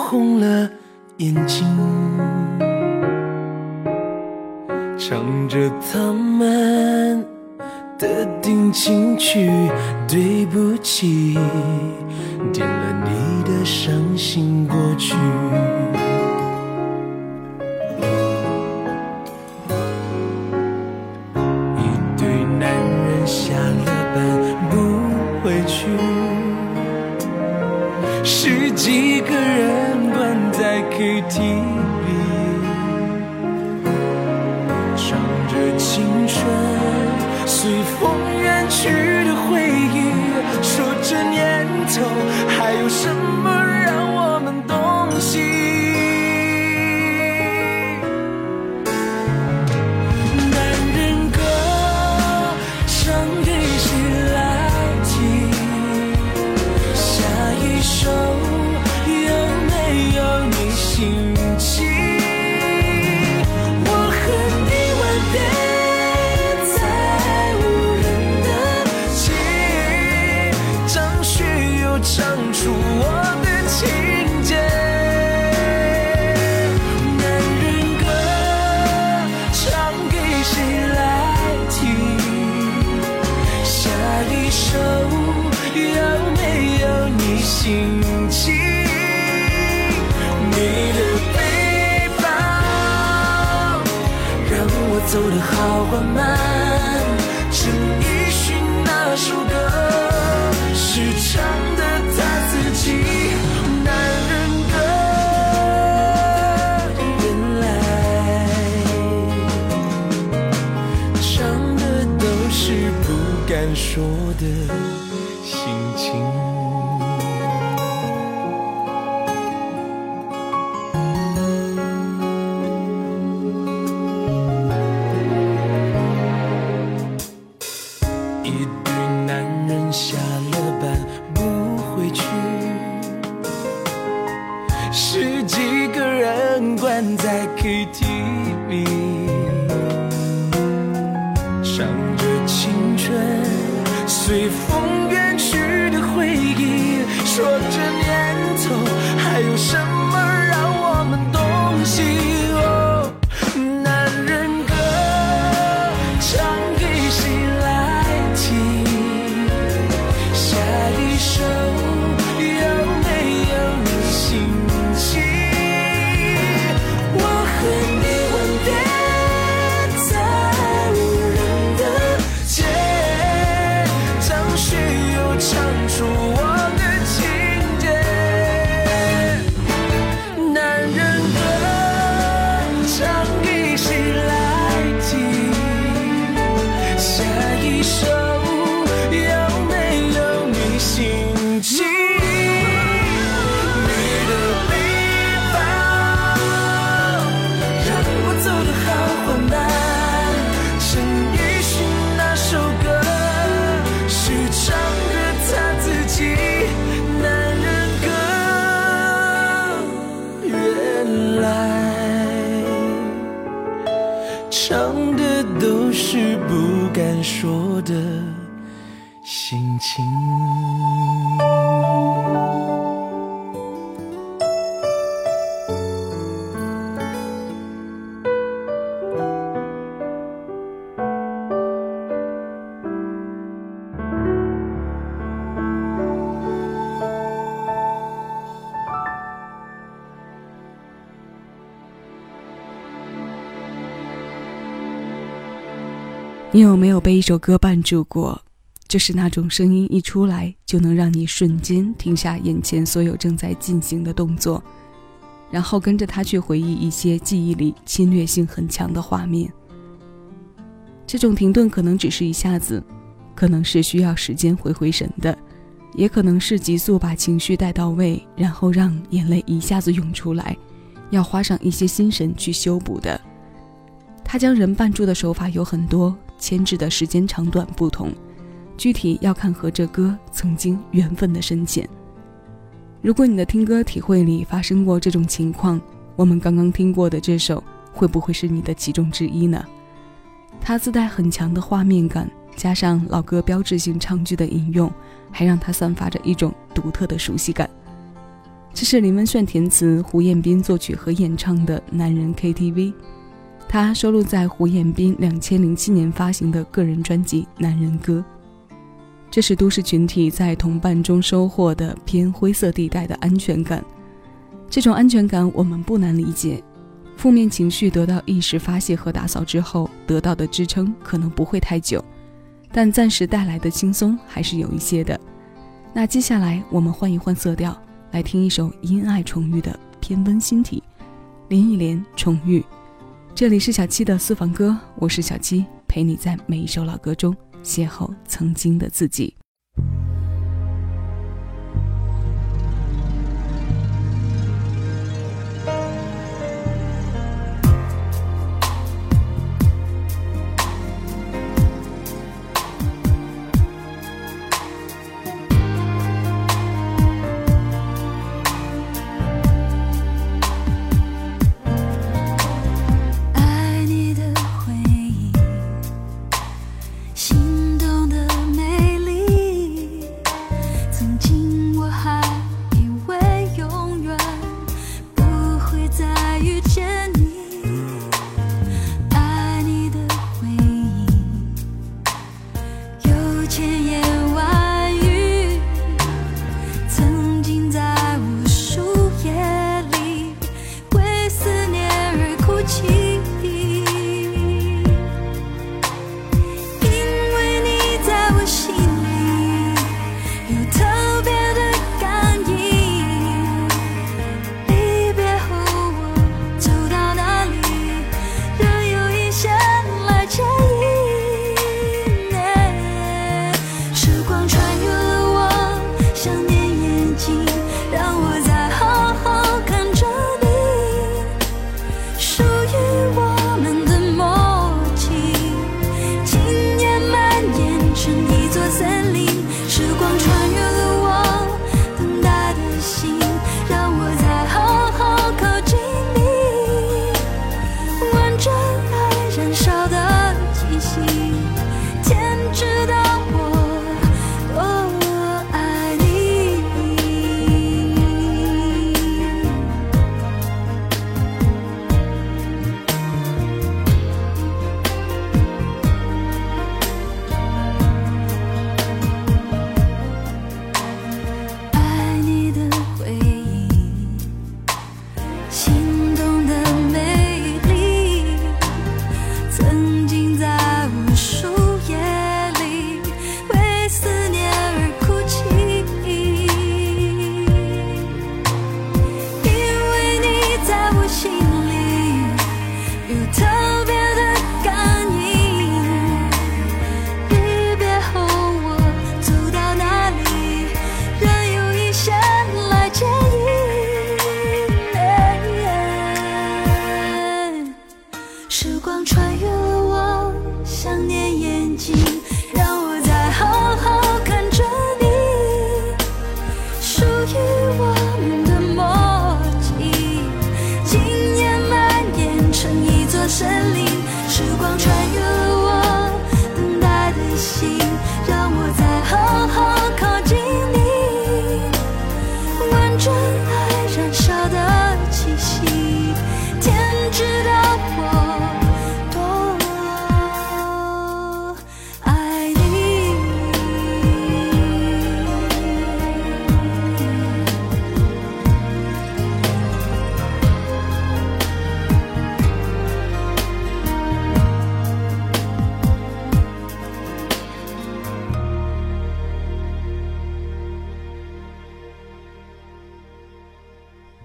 红了眼睛，唱着他们的定情曲，对不起，点了你的伤心过去。雨滴里，唱着青春随风远去的回忆，说这年头还有什么？心情，你的背包让我走得好缓慢。陈奕迅那首歌，是唱的他自己。男人的，原来唱的都是不敢说的。说的心情。你有没有被一首歌绊住过？就是那种声音一出来，就能让你瞬间停下眼前所有正在进行的动作，然后跟着他去回忆一些记忆里侵略性很强的画面。这种停顿可能只是一下子，可能是需要时间回回神的，也可能是急速把情绪带到位，然后让眼泪一下子涌出来，要花上一些心神去修补的。他将人绊住的手法有很多。牵制的时间长短不同，具体要看和这歌曾经缘分的深浅。如果你的听歌体会里发生过这种情况，我们刚刚听过的这首会不会是你的其中之一呢？它自带很强的画面感，加上老歌标志性唱句的引用，还让它散发着一种独特的熟悉感。这是林文炫填词、胡彦斌作曲和演唱的《男人 KTV》，它收录在胡彦斌两千零七年发行的个人专辑《男人歌》。这是都市群体在同伴中收获的偏灰色地带的安全感。这种安全感我们不难理解。负面情绪得到一时发泄和打扫之后，得到的支撑可能不会太久，但暂时带来的轻松还是有一些的。那接下来我们换一换色调。来听一首因爱重遇的偏温馨体，林忆莲重遇。这里是小七的私房歌，我是小七，陪你在每一首老歌中邂逅曾经的自己。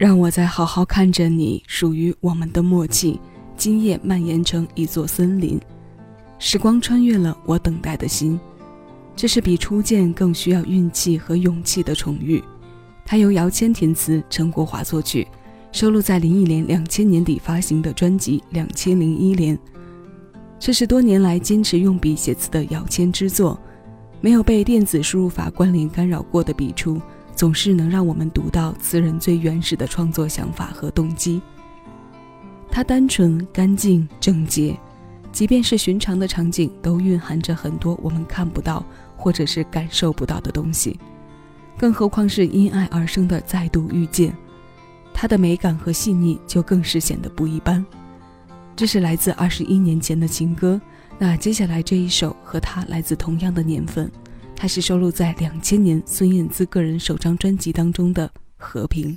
让我再好好看着你，属于我们的默契。今夜蔓延成一座森林，时光穿越了我等待的心。这是比初见更需要运气和勇气的重遇。它由姚谦填词，陈国华作曲，收录在林忆莲两千年底发行的专辑《两千零一年》。这是多年来坚持用笔写词的姚谦之作，没有被电子输入法关联干扰过的笔触。总是能让我们读到词人最原始的创作想法和动机。它单纯、干净、整洁，即便是寻常的场景，都蕴含着很多我们看不到或者是感受不到的东西，更何况是因爱而生的再度遇见，它的美感和细腻就更是显得不一般。这是来自二十一年前的情歌，那接下来这一首和它来自同样的年份，它是收录在两千年孙燕姿个人首张专辑当中的《和平》。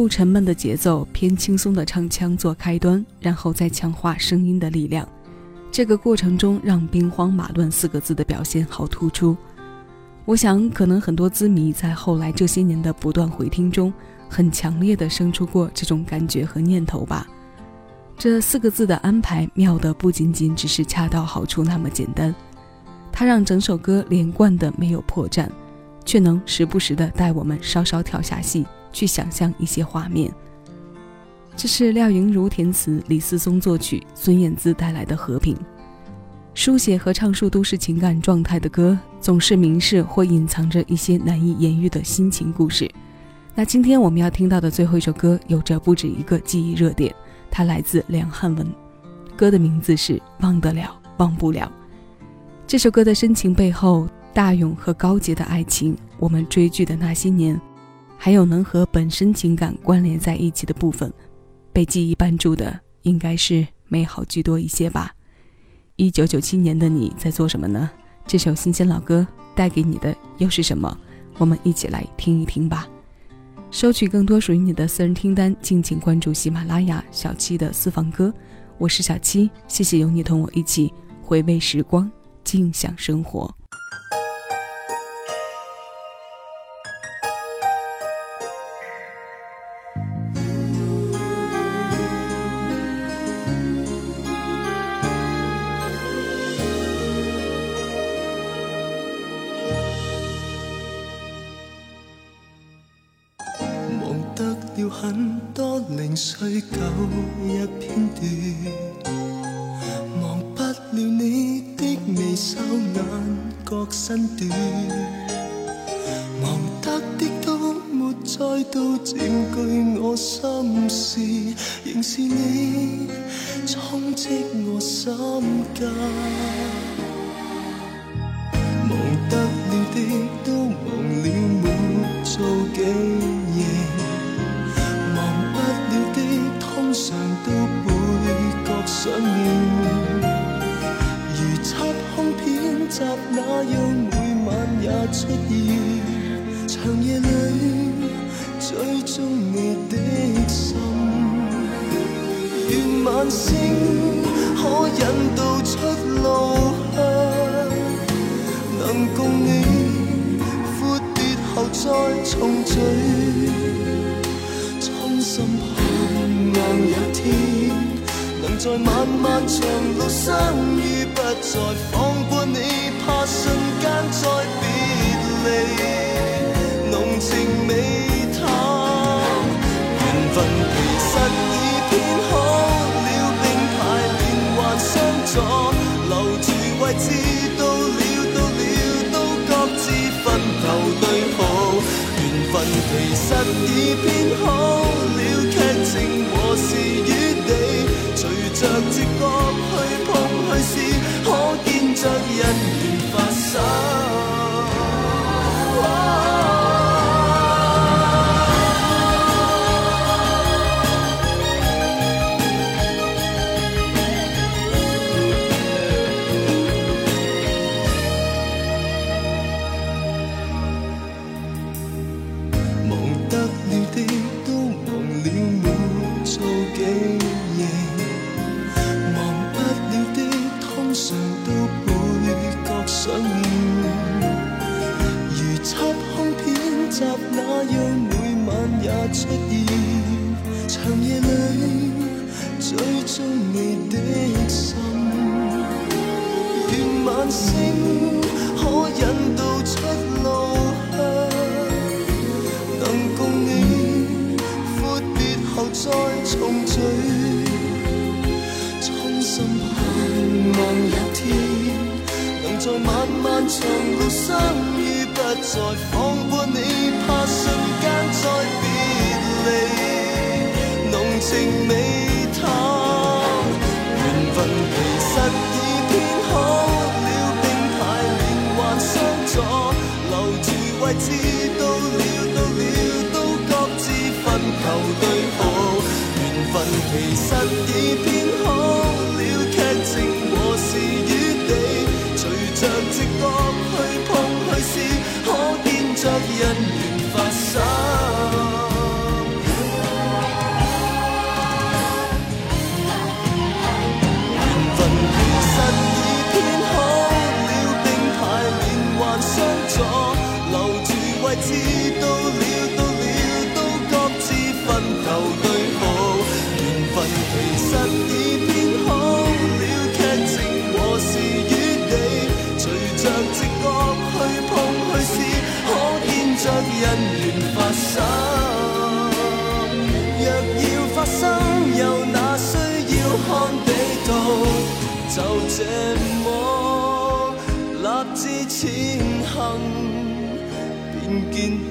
不沉闷的节奏，偏轻松的唱腔做开端，然后再强化声音的力量。这个过程中，让“兵荒马乱”四个字的表现好突出。我想，可能很多资迷在后来这些年的不断回听中，很强烈的生出过这种感觉和念头吧。这四个字的安排妙的不仅仅只是恰到好处那么简单，它让整首歌连贯的没有破绽，却能时不时的带我们稍稍跳下戏。去想象一些画面。这是廖莹如填词，李思松作曲，孙燕姿带来的和平。书写和唱述都市情感状态的歌，总是明示或隐藏着一些难以言喻的心情故事。那今天我们要听到的最后一首歌，有着不止一个记忆热点，它来自梁汉文，歌的名字是《忘得了忘不了》。这首歌的深情背后，大勇和高洁的爱情，我们追剧的那些年，还有能和本身情感关联在一起的部分，被记忆绊住的，应该是美好居多一些吧。一九九七年的你在做什么呢？这首新鲜老歌带给你的又是什么？我们一起来听一听吧。收取更多属于你的私人听单，敬请关注喜马拉雅小七的私房歌。我是小七，谢谢有你同我一起回味时光，静享生活。旧日片。在漫漫长路相遇，不再放过你，怕瞬间再别离，浓情未淡，缘分其实已编好了，并排连环相左，留住位置到了到了都各自分头对号，缘分其实已编好了剧情和。是与你，随着直觉去碰去试，可见着姻缘发生。星可引導出路向，能共你闊疊後再重聚，衷心盼望一天能在漫漫長路相遇，不再放撥你。这么立志前行，便见。